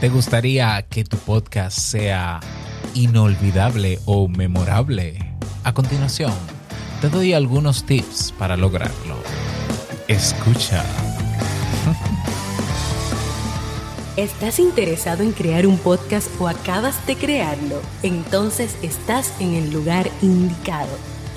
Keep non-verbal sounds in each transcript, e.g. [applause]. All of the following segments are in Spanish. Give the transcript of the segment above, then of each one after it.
¿Te gustaría que tu podcast sea inolvidable o memorable? A continuación, te doy algunos tips para lograrlo. Escucha. [laughs] ¿Estás interesado en crear un podcast o acabas de crearlo? Entonces estás en el lugar indicado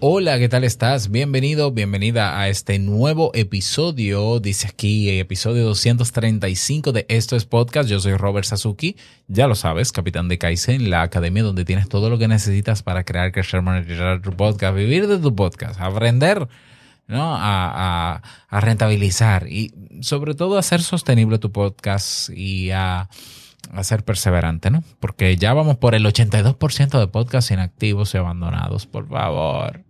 Hola, ¿qué tal estás? Bienvenido, bienvenida a este nuevo episodio. Dice aquí, episodio 235 de Esto es Podcast. Yo soy Robert Sasuki, ya lo sabes, capitán de Kaizen, la academia donde tienes todo lo que necesitas para crear, crecer, monetizar tu podcast, vivir de tu podcast, aprender, ¿no? A, a rentabilizar y sobre todo a hacer sostenible tu podcast y a a ser perseverante, ¿no? Porque ya vamos por el 82% de podcasts inactivos y abandonados, por favor.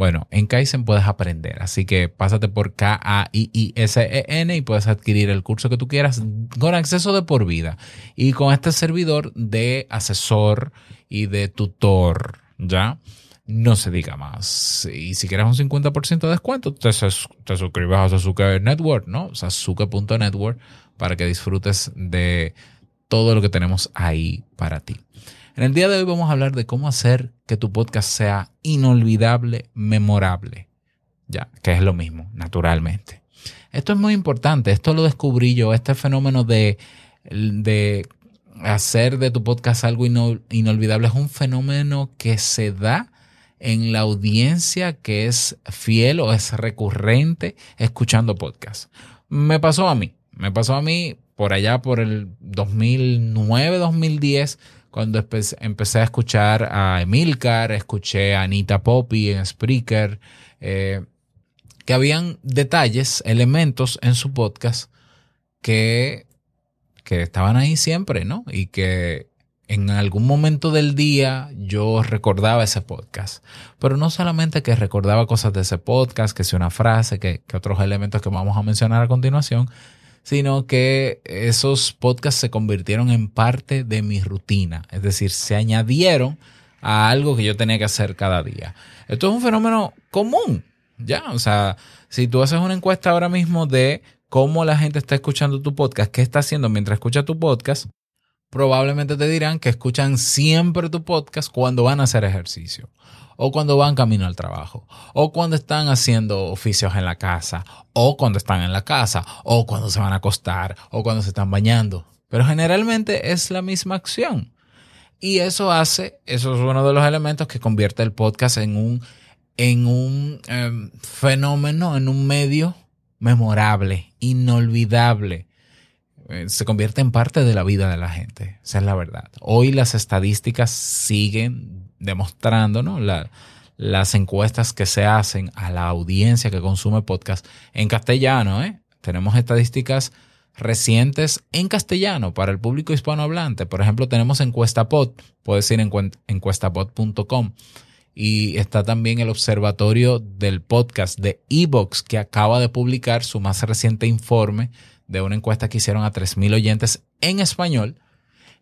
Bueno, en Kaizen puedes aprender, así que pásate por K-A-I-I-S-E-N y puedes adquirir el curso que tú quieras con acceso de por vida y con este servidor de asesor y de tutor, ¿ya? No se diga más. Y si quieres un 50% de descuento, te, te suscribes a Sasuke Network, ¿no? Sasuke.network para que disfrutes de todo lo que tenemos ahí para ti. En el día de hoy vamos a hablar de cómo hacer que tu podcast sea inolvidable, memorable. Ya, que es lo mismo, naturalmente. Esto es muy importante, esto lo descubrí yo, este fenómeno de, de hacer de tu podcast algo inolvidable es un fenómeno que se da en la audiencia que es fiel o es recurrente escuchando podcasts. Me pasó a mí, me pasó a mí por allá por el 2009, 2010, cuando empecé a escuchar a Emilcar, escuché a Anita Poppy en Spreaker, eh, que habían detalles, elementos en su podcast que, que estaban ahí siempre, ¿no? Y que en algún momento del día yo recordaba ese podcast. Pero no solamente que recordaba cosas de ese podcast, que sea una frase, que otros elementos que vamos a mencionar a continuación, sino que esos podcasts se convirtieron en parte de mi rutina, es decir, se añadieron a algo que yo tenía que hacer cada día. Esto es un fenómeno común, ya, o sea, si tú haces una encuesta ahora mismo de cómo la gente está escuchando tu podcast, qué está haciendo mientras escucha tu podcast, probablemente te dirán que escuchan siempre tu podcast cuando van a hacer ejercicio o cuando van camino al trabajo, o cuando están haciendo oficios en la casa, o cuando están en la casa, o cuando se van a acostar, o cuando se están bañando. Pero generalmente es la misma acción. Y eso hace, eso es uno de los elementos que convierte el podcast en un, en un em, fenómeno, en un medio memorable, inolvidable. Eh, se convierte en parte de la vida de la gente. Esa es la verdad. Hoy las estadísticas siguen demostrando ¿no? las encuestas que se hacen a la audiencia que consume podcast en castellano. ¿eh? Tenemos estadísticas recientes en castellano para el público hispanohablante. Por ejemplo, tenemos EncuestaPod, puedes ir en encuestapod.com y está también el observatorio del podcast de Evox que acaba de publicar su más reciente informe de una encuesta que hicieron a 3.000 oyentes en español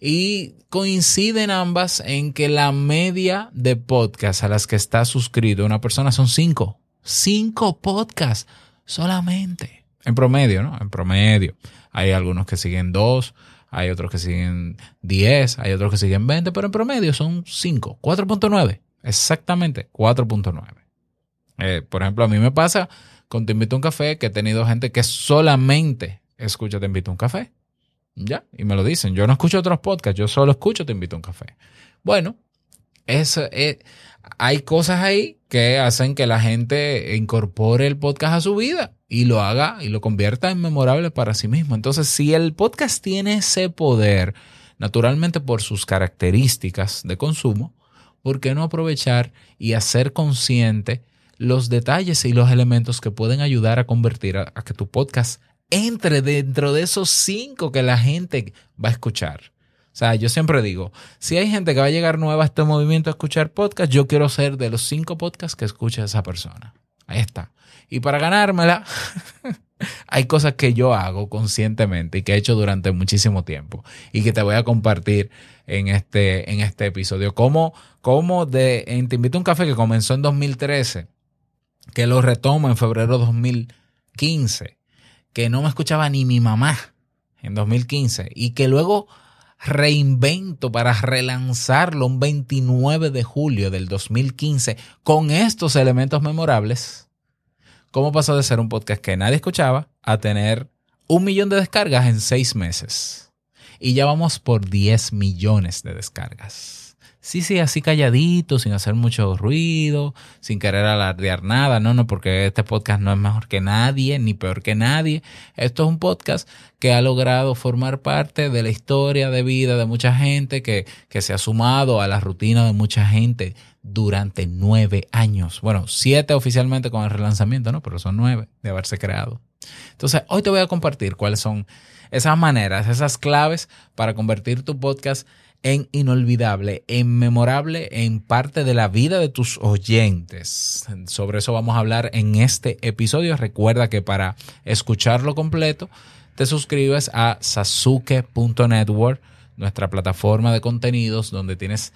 y coinciden ambas en que la media de podcasts a las que está suscrito una persona son cinco. Cinco podcasts solamente. En promedio, ¿no? En promedio. Hay algunos que siguen dos, hay otros que siguen diez, hay otros que siguen veinte, pero en promedio son cinco. 4.9. Exactamente, 4.9. Eh, por ejemplo, a mí me pasa con Te invito a un café que he tenido gente que solamente escucha Te invito a un café. Ya, y me lo dicen. Yo no escucho otros podcasts, yo solo escucho Te invito a un café. Bueno, es, eh, hay cosas ahí que hacen que la gente incorpore el podcast a su vida y lo haga y lo convierta en memorable para sí mismo. Entonces, si el podcast tiene ese poder, naturalmente por sus características de consumo, ¿por qué no aprovechar y hacer consciente los detalles y los elementos que pueden ayudar a convertir a que tu podcast entre dentro de esos cinco que la gente va a escuchar. O sea, yo siempre digo, si hay gente que va a llegar nueva a este movimiento a escuchar podcast, yo quiero ser de los cinco podcasts que escucha esa persona. Ahí está. Y para ganármela, [laughs] hay cosas que yo hago conscientemente y que he hecho durante muchísimo tiempo y que te voy a compartir en este, en este episodio. Como, de, Te invito a un café que comenzó en 2013, que lo retomo en febrero de 2015, que no me escuchaba ni mi mamá en 2015 y que luego reinvento para relanzarlo un 29 de julio del 2015 con estos elementos memorables cómo pasó de ser un podcast que nadie escuchaba a tener un millón de descargas en seis meses. Y ya vamos por 10 millones de descargas. Sí, sí, así calladito, sin hacer mucho ruido, sin querer alardear nada. No, no, porque este podcast no es mejor que nadie, ni peor que nadie. Esto es un podcast que ha logrado formar parte de la historia de vida de mucha gente, que, que se ha sumado a la rutina de mucha gente durante nueve años. Bueno, siete oficialmente con el relanzamiento, ¿no? Pero son nueve de haberse creado. Entonces, hoy te voy a compartir cuáles son esas maneras, esas claves para convertir tu podcast en inolvidable, en memorable, en parte de la vida de tus oyentes. Sobre eso vamos a hablar en este episodio. Recuerda que para escucharlo completo, te suscribes a sasuke.network, nuestra plataforma de contenidos donde tienes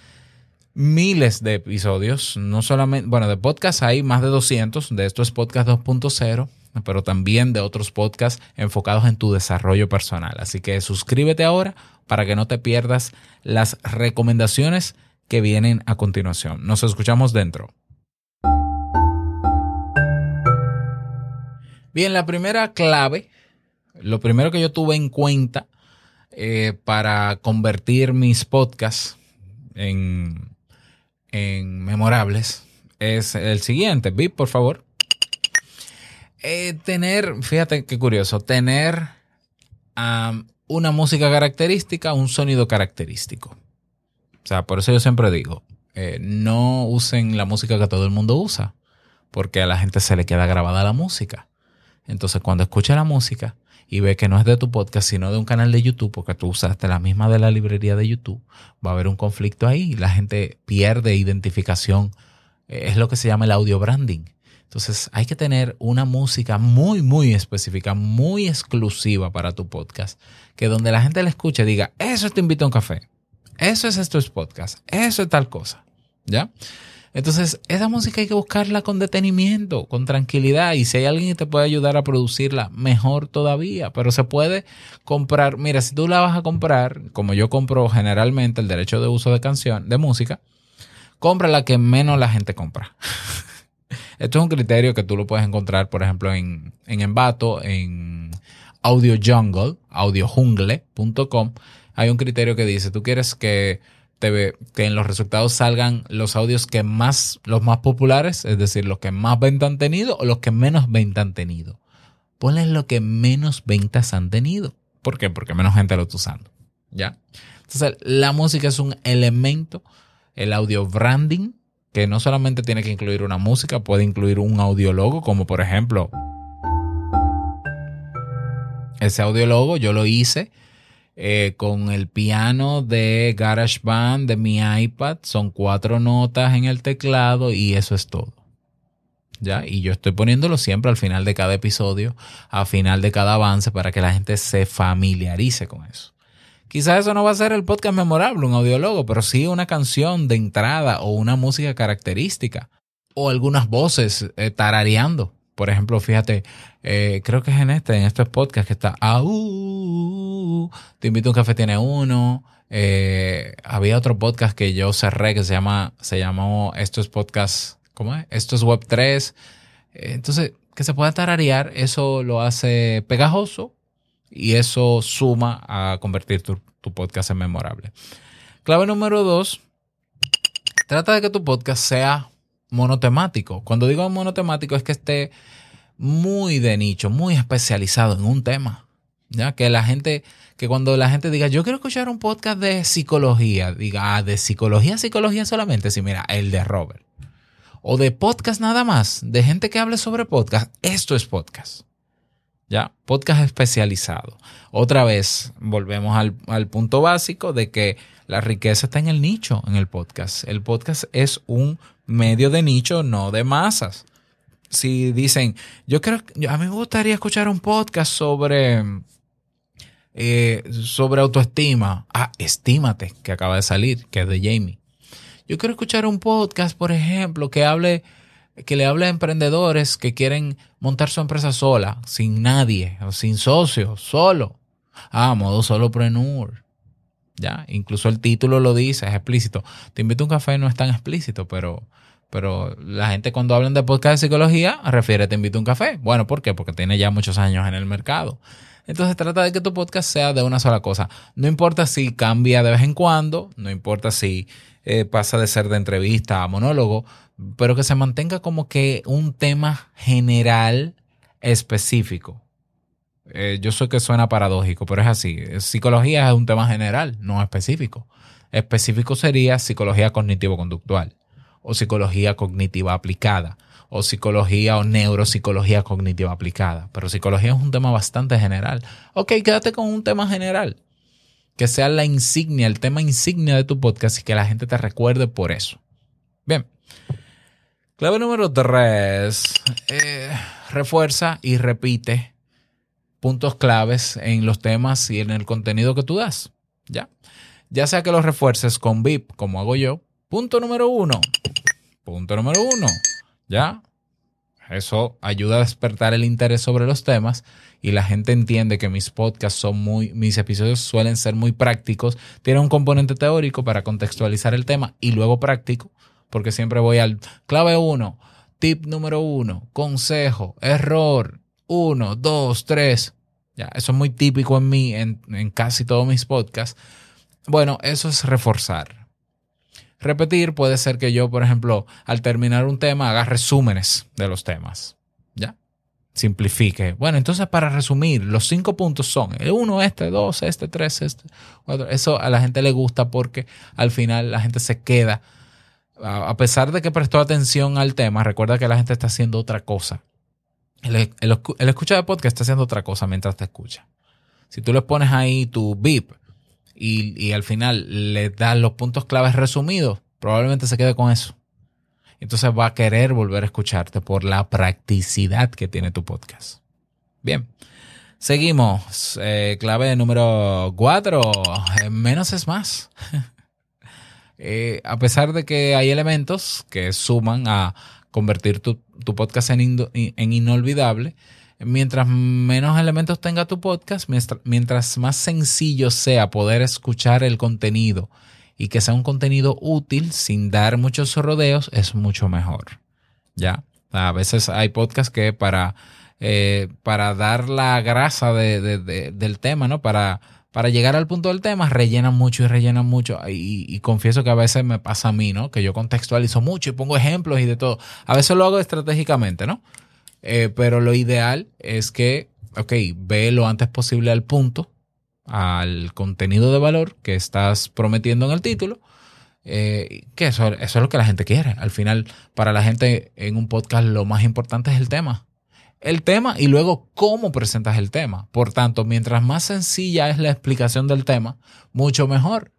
miles de episodios, no solamente, bueno, de podcast hay más de 200, de esto es podcast 2.0, pero también de otros podcasts enfocados en tu desarrollo personal. Así que suscríbete ahora para que no te pierdas las recomendaciones que vienen a continuación. Nos escuchamos dentro. Bien, la primera clave, lo primero que yo tuve en cuenta eh, para convertir mis podcasts en en memorables es el siguiente. VIP, por favor. Eh, tener, fíjate qué curioso, tener una música característica, un sonido característico. O sea, por eso yo siempre digo, eh, no usen la música que todo el mundo usa, porque a la gente se le queda grabada la música. Entonces, cuando escucha la música, y ve que no es de tu podcast, sino de un canal de YouTube, porque tú usaste la misma de la librería de YouTube, va a haber un conflicto ahí. La gente pierde identificación. Eh, es lo que se llama el audio branding. Entonces hay que tener una música muy, muy específica, muy exclusiva para tu podcast, que donde la gente la escuche diga, eso te invita a un café, eso es esto es podcast, eso es tal cosa. ¿Ya? Entonces, esa música hay que buscarla con detenimiento, con tranquilidad. Y si hay alguien que te puede ayudar a producirla, mejor todavía. Pero se puede comprar. Mira, si tú la vas a comprar, como yo compro generalmente el derecho de uso de canción, de música, compra la que menos la gente compra. [laughs] Esto es un criterio que tú lo puedes encontrar, por ejemplo, en, en en Audio Jungle, audiojungle.com. Hay un criterio que dice, tú quieres que que en los resultados salgan los audios que más, los más populares, es decir, los que más ventas han tenido o los que menos ventas han tenido. Ponles lo que menos ventas han tenido. ¿Por qué? Porque menos gente lo está usando. ¿Ya? Entonces, la música es un elemento, el audio branding, que no solamente tiene que incluir una música, puede incluir un audiólogo, como por ejemplo, ese audiólogo yo lo hice eh, con el piano de GarageBand de mi iPad. Son cuatro notas en el teclado y eso es todo. ¿Ya? Y yo estoy poniéndolo siempre al final de cada episodio, al final de cada avance, para que la gente se familiarice con eso. Quizás eso no va a ser el podcast memorable, un audiólogo, pero sí una canción de entrada o una música característica o algunas voces eh, tarareando. Por ejemplo, fíjate, eh, creo que es en este, en estos podcasts que está, te invito a un café, tiene uno. Eh, había otro podcast que yo cerré que se llama, se llamó Esto es podcast, ¿cómo es? Esto es Web 3. Eh, entonces, que se pueda tararear, eso lo hace pegajoso y eso suma a convertir tu, podcast en memorable. Clave número dos, trata de que tu podcast sea monotemático. Cuando digo monotemático es que esté muy de nicho, muy especializado en un tema. Ya que la gente, que cuando la gente diga, yo quiero escuchar un podcast de psicología, diga, ah, de psicología, psicología solamente, sí, mira, el de Robert. O de podcast nada más, de gente que hable sobre podcast, esto es podcast. ¿Ya? Podcast especializado. Otra vez, volvemos al, punto básico de que la riqueza está en el nicho, en el podcast. El podcast es un medio de nicho, no de masas. Si dicen, yo creo, a mí me gustaría escuchar un podcast sobre, eh, sobre autoestima. Ah, estímate, que acaba de salir, que es de Jamie. Yo quiero escuchar un podcast, por ejemplo, que hable, que le hable a emprendedores que quieren montar su empresa sola, sin nadie, sin socios, solo. Ah, modo solopreneur. Ya, incluso el título lo dice, es explícito. Te invito a un café no es tan explícito, pero, pero la gente cuando hablan de podcast de psicología refiere te invito a un café. Bueno, ¿por qué? Porque tiene ya muchos años en el mercado. Entonces trata de que tu podcast sea de una sola cosa. No importa si cambia de vez en cuando, no importa si eh, pasa de ser de entrevista a monólogo, pero que se mantenga como que un tema general específico. Eh, yo sé que suena paradójico, pero es así. Psicología es un tema general, no específico. Específico sería psicología cognitivo-conductual o psicología cognitiva aplicada o psicología o neuropsicología cognitiva aplicada. Pero psicología es un tema bastante general. Ok, quédate con un tema general. Que sea la insignia, el tema insignia de tu podcast y que la gente te recuerde por eso. Bien. Clave número tres. Eh, refuerza y repite puntos claves en los temas y en el contenido que tú das. ¿Ya? Ya sea que los refuerces con VIP, como hago yo. Punto número uno. Punto número uno. ¿Ya? Eso ayuda a despertar el interés sobre los temas y la gente entiende que mis podcasts son muy, mis episodios suelen ser muy prácticos. Tiene un componente teórico para contextualizar el tema y luego práctico, porque siempre voy al clave uno, tip número uno, consejo, error, uno, dos, tres. Ya, eso es muy típico en mí, en, en casi todos mis podcasts. Bueno, eso es reforzar. Repetir puede ser que yo, por ejemplo, al terminar un tema, haga resúmenes de los temas. ¿Ya? Simplifique. Bueno, entonces para resumir, los cinco puntos son el uno, este, dos, este, tres, este, cuatro. Eso a la gente le gusta porque al final la gente se queda. A pesar de que prestó atención al tema, recuerda que la gente está haciendo otra cosa el, escucha de podcast está haciendo otra cosa mientras te escucha. Si tú le pones ahí tu beep y, al final le das los puntos claves resumidos, probablemente se quede con eso. Entonces va a querer volver a escucharte por la practicidad que tiene tu podcast. Bien. Seguimos. Eh, clave número cuatro. Eh, menos es más. [laughs] Eh, a pesar de que hay elementos que suman a convertir tu, podcast en, inolvidable. Mientras menos elementos tenga tu podcast, mientras, más sencillo sea poder escuchar el contenido y que sea un contenido útil sin dar muchos rodeos, es mucho mejor. ¿Ya? A veces hay podcasts que para, eh, para dar la grasa del tema, ¿no? Para para llegar al punto del tema, rellenan mucho y rellenan mucho. Y, confieso que a veces me pasa a mí, ¿no? Que yo contextualizo mucho y pongo ejemplos y de todo. A veces lo hago estratégicamente, ¿no? Eh, pero lo ideal es que, ok, ve lo antes posible al punto, al contenido de valor que estás prometiendo en el título. Eh, que eso, eso es lo que la gente quiere. Al final, para la gente en un podcast lo más importante es el tema el tema y luego cómo presentas el tema. Por tanto, mientras más sencilla es la explicación del tema, mucho mejor.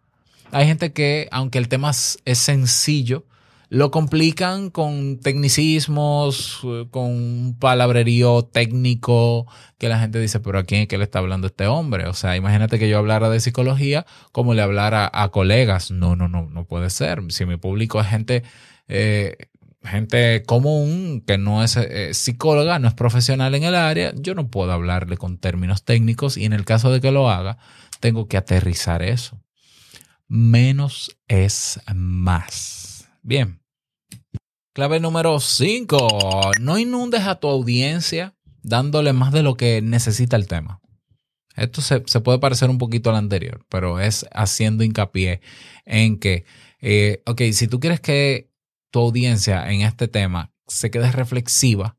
Hay gente que, aunque el tema es sencillo, lo complican con tecnicismos, con un palabrerío técnico que la gente dice, pero ¿a quién es que le está hablando este hombre? O sea, imagínate que yo hablara de psicología como le hablara a colegas. No, no, no, no puede ser. Si mi público es gente eh, gente común que no es eh, psicóloga, no es profesional en el área, yo no puedo hablarle con términos técnicos y en el caso de que lo haga, tengo que aterrizar eso. Menos es más. Bien. Clave número 5. No inundes a tu audiencia dándole más de lo que necesita el tema. Esto se, puede parecer un poquito al anterior, pero es haciendo hincapié en que, eh, ok, si tú quieres que tu audiencia en este tema se quede reflexiva,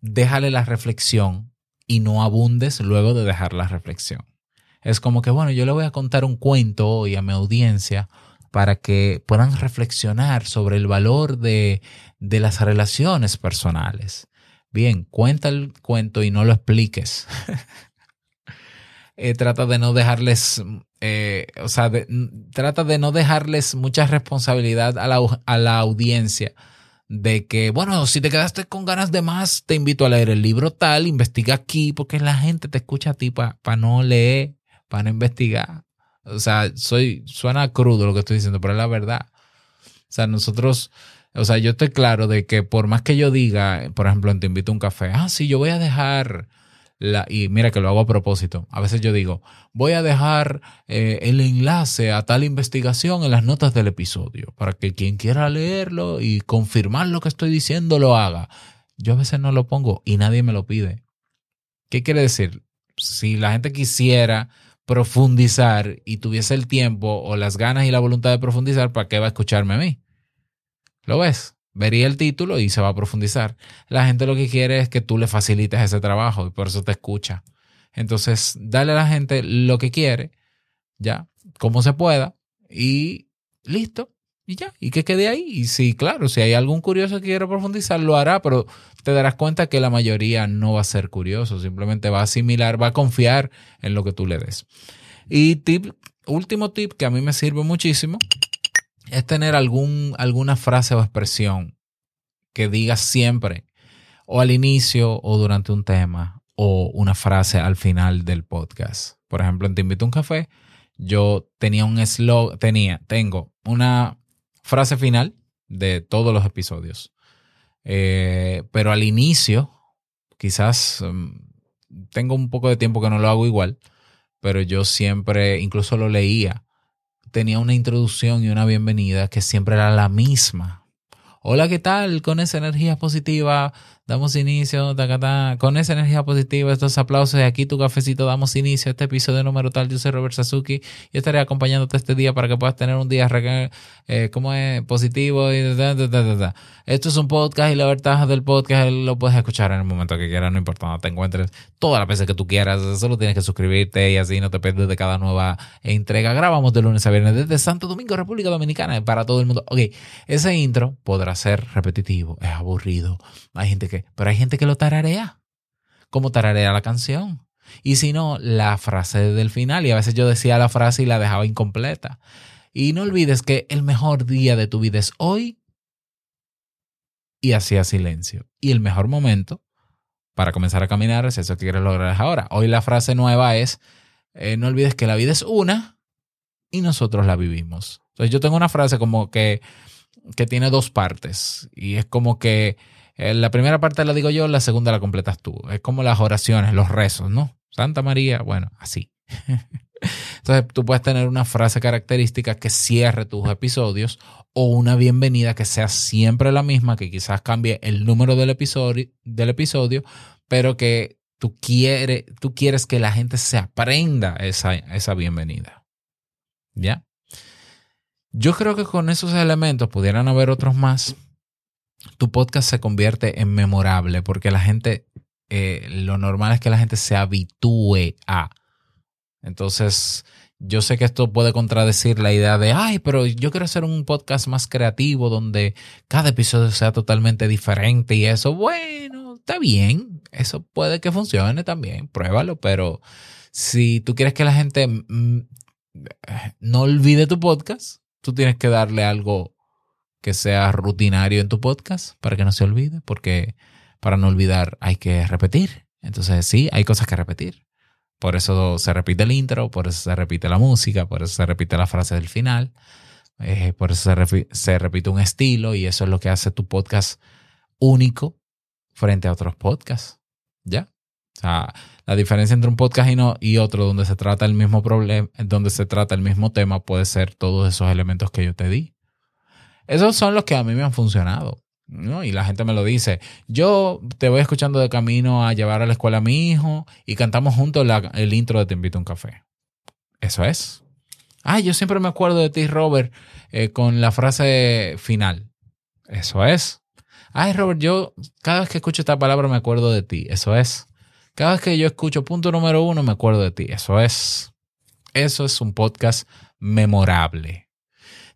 déjale la reflexión y no abundes luego de dejar la reflexión. Es como que, bueno, yo le voy a contar un cuento hoy a mi audiencia para que puedan reflexionar sobre el valor de, de las relaciones personales. Bien, cuenta el cuento y no lo expliques. [laughs] Eh, trata de no dejarles, eh, o sea, trata de no dejarles mucha responsabilidad a la, a la audiencia de que, bueno, si te quedaste con ganas de más, te invito a leer el libro tal, investiga aquí, porque la gente te escucha a ti para no leer, para no investigar. O sea, soy, suena crudo lo que estoy diciendo, pero es la verdad. O sea, nosotros, o sea, yo estoy claro de que por más que yo diga, por ejemplo, te invito a un café, ah, sí, yo voy a dejar y mira que lo hago a propósito. A veces yo digo, voy a dejar eh, el enlace a tal investigación en las notas del episodio para que quien quiera leerlo y confirmar lo que estoy diciendo lo haga. Yo a veces no lo pongo y nadie me lo pide. ¿Qué quiere decir? Si la gente quisiera profundizar y tuviese el tiempo o las ganas y la voluntad de profundizar, ¿para qué va a escucharme a mí? ¿Lo ves? Vería el título y se va a profundizar. La gente lo que quiere es que tú le facilites ese trabajo y por eso te escucha. Entonces, dale a la gente lo que quiere, ya, como se pueda, y listo, y ya, y que quede ahí. Y sí, claro, si hay algún curioso que quiera profundizar, lo hará, pero te darás cuenta que la mayoría no va a ser curioso, simplemente va a asimilar, va a confiar en lo que tú le des. Y tip, último tip que a mí me sirve muchísimo es tener algún, alguna frase o expresión que digas siempre, o al inicio, o durante un tema, o una frase al final del podcast. Por ejemplo, en Te invito a un café, yo tenía un slogan, tenía, tengo una frase final de todos los episodios. Eh, pero al inicio, quizás mm, tengo un poco de tiempo que no lo hago igual, pero yo siempre, incluso lo leía tenía una introducción y una bienvenida que siempre era la misma. Hola, ¿qué tal? Con esa energía positiva damos inicio, con esa energía positiva, estos aplausos y aquí tu cafecito, damos inicio a este episodio número tal. Yo soy Robert Sasuki y estaré acompañándote este día para que puedas tener un día eh, como es positivo. Esto es un podcast y la ventaja del podcast lo puedes escuchar en el momento que quieras, no importa dónde te encuentres, todas las veces que tú quieras. Solo tienes que suscribirte y así no te pierdes de cada nueva entrega. Grabamos de lunes a viernes desde Santo Domingo, República Dominicana, para todo el mundo. Ok, ese intro podrá ser repetitivo, es aburrido. Hay gente que pero hay gente que lo tararea, como tararea la canción. Y si no, la frase del final. Y a veces yo decía la frase y la dejaba incompleta. Y no olvides que el mejor día de tu vida es hoy. Y hacía silencio. Y el mejor momento para comenzar a caminar es eso que quieres lograr ahora. Hoy la frase nueva es, eh, no olvides que la vida es una y nosotros la vivimos. Entonces yo tengo una frase como que, que tiene dos partes. Y es como que la primera parte la digo yo, la segunda la completas tú. Es como las oraciones, los rezos, ¿no? Santa María, bueno, así. [laughs] Entonces tú puedes tener una frase característica que cierre tus episodios o una bienvenida que sea siempre la misma, que quizás cambie el número del episodio, del episodio pero que tú, quiere, tú quieres que la gente se aprenda esa, esa bienvenida. ¿Ya? Yo creo que con esos elementos pudieran haber otros más, tu podcast se convierte en memorable porque la gente, eh, lo normal es que la gente se habitúe a. Entonces, yo sé que esto puede contradecir la idea de, ay, pero yo quiero hacer un podcast más creativo donde cada episodio sea totalmente diferente y eso, bueno, está bien, eso puede que funcione también, pruébalo, pero si tú quieres que la gente mm, no olvide tu podcast, tú tienes que darle algo que sea rutinario en tu podcast para que no se olvide, porque para no olvidar hay que repetir. Entonces sí, hay cosas que repetir. Por eso se repite el intro, por eso se repite la música, por eso se repite la frase del final, eh, por eso se, repite un estilo y eso es lo que hace tu podcast único frente a otros podcasts. ¿Ya? O sea, la diferencia entre un podcast y, no, y otro donde se trata el mismo problema, donde se trata el mismo tema, puede ser todos esos elementos que yo te di. Esos son los que a mí me han funcionado. ¿no? Y la gente me lo dice. Yo te voy escuchando de camino a llevar a la escuela a mi hijo y cantamos juntos el intro de Te invito a un café. Eso es. Ay, yo siempre me acuerdo de ti, Robert, eh, con la frase final. Eso es. Ay, Robert, yo cada vez que escucho esta palabra me acuerdo de ti. Eso es. Cada vez que yo escucho punto número uno me acuerdo de ti. Eso es. Eso es un podcast memorable.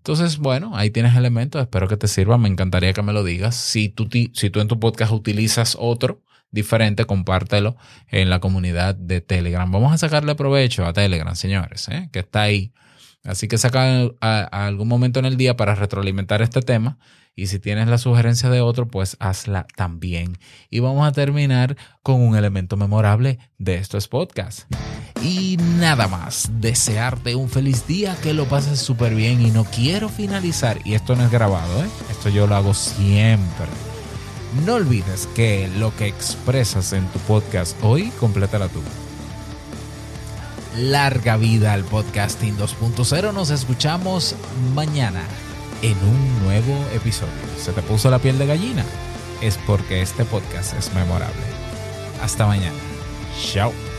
Entonces, bueno, ahí tienes elementos, espero que te sirva, me encantaría que me lo digas. Si tú, si tú en tu podcast utilizas otro, diferente, compártelo en la comunidad de Telegram. Vamos a sacarle provecho a Telegram, señores, ¿eh? que está ahí. Así que saca algún momento en el día para retroalimentar este tema. Y si tienes la sugerencia de otro, pues hazla también. Y vamos a terminar con un elemento memorable de estos podcasts. Y nada más, desearte un feliz día, que lo pases súper bien y no quiero finalizar, y esto no es grabado, ¿eh? esto yo lo hago siempre. No olvides que lo que expresas en tu podcast hoy, complétala tú. Larga vida al podcasting 2.0, nos escuchamos mañana en un nuevo episodio. ¿Se te puso la piel de gallina? Es porque este podcast es memorable. Hasta mañana. Chao.